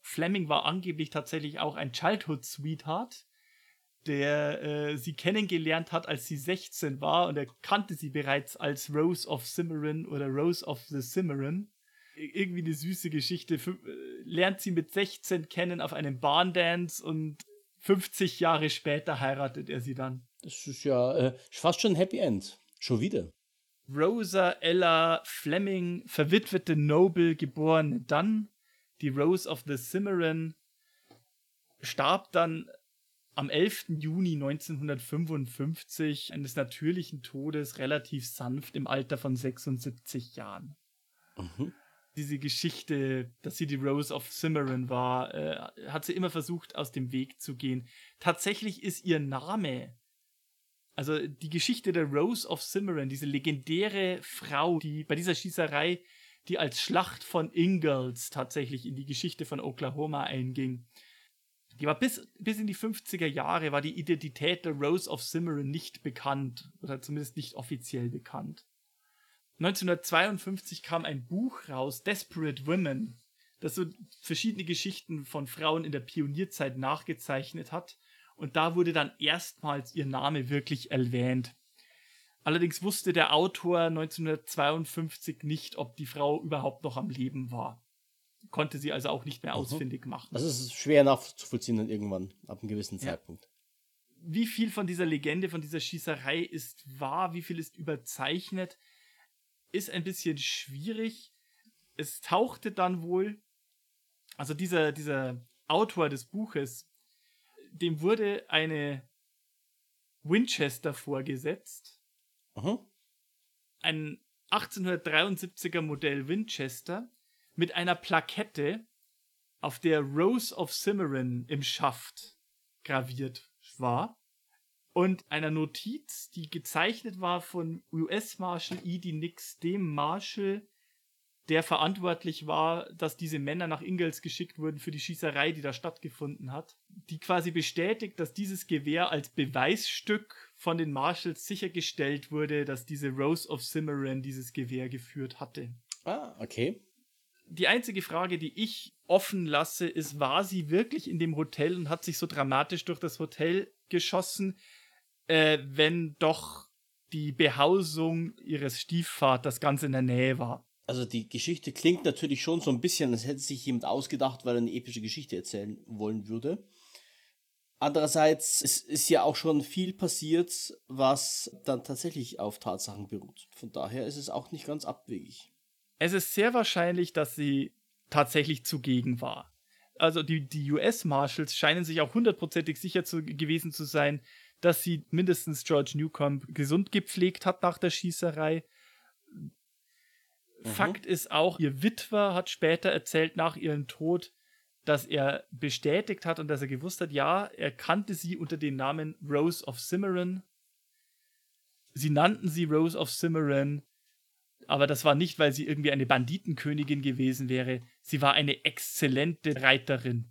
Fleming war angeblich tatsächlich auch ein Childhood Sweetheart, der äh, sie kennengelernt hat, als sie 16 war und er kannte sie bereits als Rose of Cimarron oder Rose of the Cimarron. irgendwie eine süße Geschichte. Fü äh, lernt sie mit 16 kennen auf einem Barndance und 50 Jahre später heiratet er sie dann. Das ist ja äh, fast schon ein Happy End. Schon wieder. Rosa Ella Fleming, verwitwete Noble, geborene Dunn, die Rose of the Cimarron, starb dann am 11. Juni 1955 eines natürlichen Todes relativ sanft im Alter von 76 Jahren. Mhm. Diese Geschichte, dass sie die Rose of Cimarron war, äh, hat sie immer versucht, aus dem Weg zu gehen. Tatsächlich ist ihr Name, also die Geschichte der Rose of Cimarron, diese legendäre Frau, die bei dieser Schießerei, die als Schlacht von Ingalls tatsächlich in die Geschichte von Oklahoma einging, die war bis, bis in die 50er Jahre, war die Identität der Rose of Cimarron nicht bekannt oder zumindest nicht offiziell bekannt. 1952 kam ein Buch raus, Desperate Women, das so verschiedene Geschichten von Frauen in der Pionierzeit nachgezeichnet hat. Und da wurde dann erstmals ihr Name wirklich erwähnt. Allerdings wusste der Autor 1952 nicht, ob die Frau überhaupt noch am Leben war konnte sie also auch nicht mehr mhm. ausfindig machen. Das ist schwer nachzuvollziehen dann irgendwann, ab einem gewissen ja. Zeitpunkt. Wie viel von dieser Legende, von dieser Schießerei ist wahr, wie viel ist überzeichnet, ist ein bisschen schwierig. Es tauchte dann wohl, also dieser, dieser Autor des Buches, dem wurde eine Winchester vorgesetzt. Mhm. Ein 1873er Modell Winchester, mit einer Plakette, auf der Rose of Cimarron im Schaft graviert war und einer Notiz, die gezeichnet war von US-Marshal E.D. Nix, dem Marshal, der verantwortlich war, dass diese Männer nach Ingalls geschickt wurden für die Schießerei, die da stattgefunden hat, die quasi bestätigt, dass dieses Gewehr als Beweisstück von den Marshals sichergestellt wurde, dass diese Rose of Cimarron dieses Gewehr geführt hatte. Ah, okay die einzige Frage, die ich offen lasse, ist, war sie wirklich in dem Hotel und hat sich so dramatisch durch das Hotel geschossen, äh, wenn doch die Behausung ihres Stiefvaters ganz in der Nähe war. Also die Geschichte klingt natürlich schon so ein bisschen, als hätte sich jemand ausgedacht, weil er eine epische Geschichte erzählen wollen würde. Andererseits es ist ja auch schon viel passiert, was dann tatsächlich auf Tatsachen beruht. Von daher ist es auch nicht ganz abwegig es ist sehr wahrscheinlich, dass sie tatsächlich zugegen war. Also die, die US-Marshals scheinen sich auch hundertprozentig sicher zu, gewesen zu sein, dass sie mindestens George Newcomb gesund gepflegt hat nach der Schießerei. Mhm. Fakt ist auch, ihr Witwer hat später erzählt nach ihrem Tod, dass er bestätigt hat und dass er gewusst hat, ja, er kannte sie unter dem Namen Rose of Cimarron. Sie nannten sie Rose of Cimarron aber das war nicht, weil sie irgendwie eine Banditenkönigin gewesen wäre. Sie war eine exzellente Reiterin.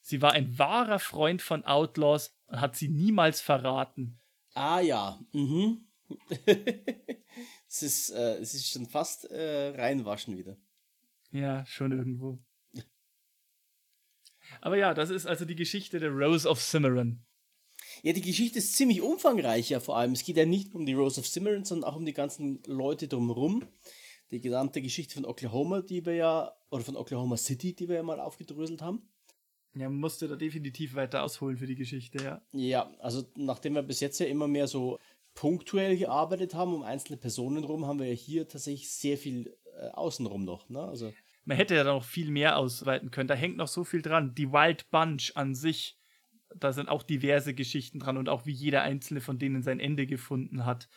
Sie war ein wahrer Freund von Outlaws und hat sie niemals verraten. Ah ja, mhm. es, ist, äh, es ist schon fast äh, reinwaschen wieder. Ja, schon irgendwo. Aber ja, das ist also die Geschichte der Rose of Cimarron. Ja, die Geschichte ist ziemlich umfangreich ja vor allem. Es geht ja nicht nur um die Rose of Cimarron, sondern auch um die ganzen Leute drumherum. Die gesamte Geschichte von Oklahoma, die wir ja, oder von Oklahoma City, die wir ja mal aufgedröselt haben. Ja, musste da definitiv weiter ausholen für die Geschichte, ja. Ja, also nachdem wir bis jetzt ja immer mehr so punktuell gearbeitet haben, um einzelne Personen rum, haben wir ja hier tatsächlich sehr viel äh, außenrum noch. Ne? Also man hätte ja noch viel mehr ausweiten können. Da hängt noch so viel dran. Die Wild Bunch an sich da sind auch diverse Geschichten dran und auch wie jeder einzelne von denen sein Ende gefunden hat.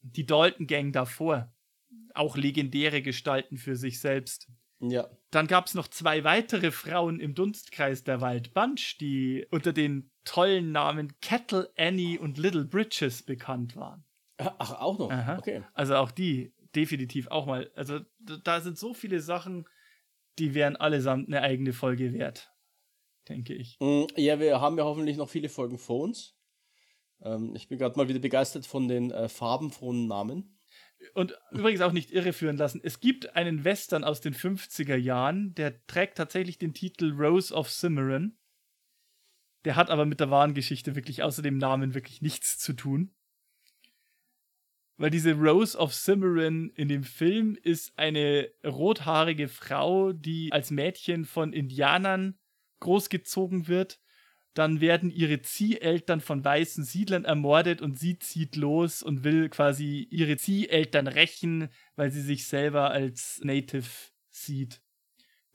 Die Dalton Gang davor, auch legendäre Gestalten für sich selbst. Ja. Dann gab es noch zwei weitere Frauen im Dunstkreis der Wild Bunch, die unter den tollen Namen Kettle, Annie und Little Bridges bekannt waren. Ach, auch noch? Aha. Okay. Also auch die definitiv auch mal. Also da sind so viele Sachen, die wären allesamt eine eigene Folge wert denke ich. Mm, ja, wir haben ja hoffentlich noch viele Folgen vor uns. Ähm, ich bin gerade mal wieder begeistert von den äh, farbenfrohen Namen. Und übrigens auch nicht irreführen lassen. Es gibt einen Western aus den 50er Jahren, der trägt tatsächlich den Titel Rose of Cimarron. Der hat aber mit der wahren Geschichte wirklich außer dem Namen wirklich nichts zu tun. weil diese Rose of Cimarron in dem Film ist eine rothaarige Frau, die als Mädchen von Indianern großgezogen wird. Dann werden ihre Zieheltern von weißen Siedlern ermordet und sie zieht los und will quasi ihre Zieheltern rächen, weil sie sich selber als Native sieht.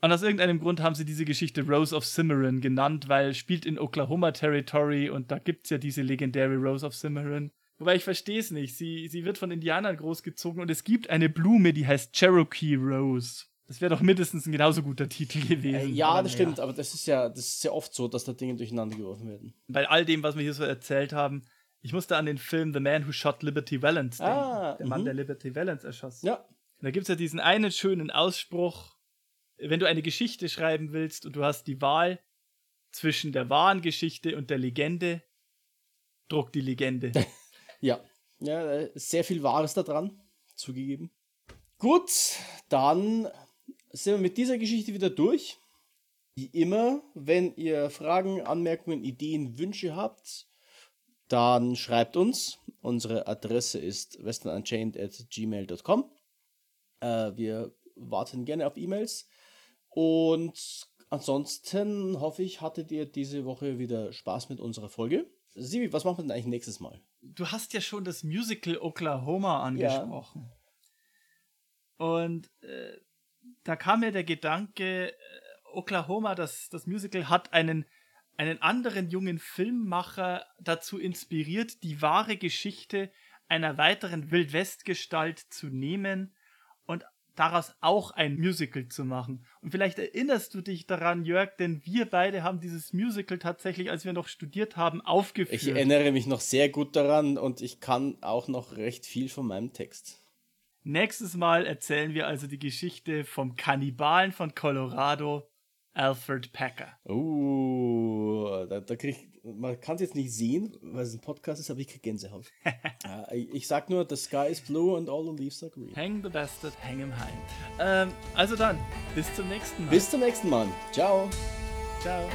Und aus irgendeinem Grund haben sie diese Geschichte Rose of Cimarron genannt, weil spielt in Oklahoma Territory und da gibt's ja diese legendäre Rose of Cimarron. Wobei ich verstehe es nicht. Sie, sie wird von Indianern großgezogen und es gibt eine Blume, die heißt Cherokee Rose. Das wäre doch mindestens ein genauso guter Titel gewesen. Äh, ja, das stimmt, aber das ist ja, das ist ja oft so, dass da Dinge durcheinander geworfen werden. Bei all dem, was wir hier so erzählt haben, ich musste an den Film The Man Who Shot Liberty Valance denken. Ah, der Mann, mhm. der Liberty Valance erschoss. Ja. Da gibt's ja diesen einen schönen Ausspruch, wenn du eine Geschichte schreiben willst und du hast die Wahl zwischen der wahren Geschichte und der Legende, druck die Legende. Ja. Ja, äh, sehr viel Wahres da dran, zugegeben. Gut, dann sind wir mit dieser Geschichte wieder durch. Wie immer, wenn ihr Fragen, Anmerkungen, Ideen, Wünsche habt, dann schreibt uns. Unsere Adresse ist westernunchained.gmail.com. Äh, wir warten gerne auf E-Mails. Und ansonsten hoffe ich, hattet ihr diese Woche wieder Spaß mit unserer Folge. Sibi, was machen wir denn eigentlich nächstes Mal? Du hast ja schon das Musical Oklahoma angesprochen. Und äh, da kam mir der Gedanke, äh, Oklahoma, das, das Musical hat einen, einen anderen jungen Filmmacher dazu inspiriert, die wahre Geschichte einer weiteren Wildwest-Gestalt zu nehmen und daraus auch ein Musical zu machen. Und vielleicht erinnerst du dich daran, Jörg, denn wir beide haben dieses Musical tatsächlich, als wir noch studiert haben, aufgeführt. Ich erinnere mich noch sehr gut daran und ich kann auch noch recht viel von meinem Text. Nächstes Mal erzählen wir also die Geschichte vom Kannibalen von Colorado, Alfred Packer. Uh, da, da krieg ich, man kann es jetzt nicht sehen, weil es ein Podcast ist, aber ich krieg Gänsehaut. Ja, ich, ich sag nur, the sky is blue and all the leaves are green. Hang the Bastard, hang him high. Ähm, also dann, bis zum nächsten Mal. Bis zum nächsten Mal. Ciao. Ciao.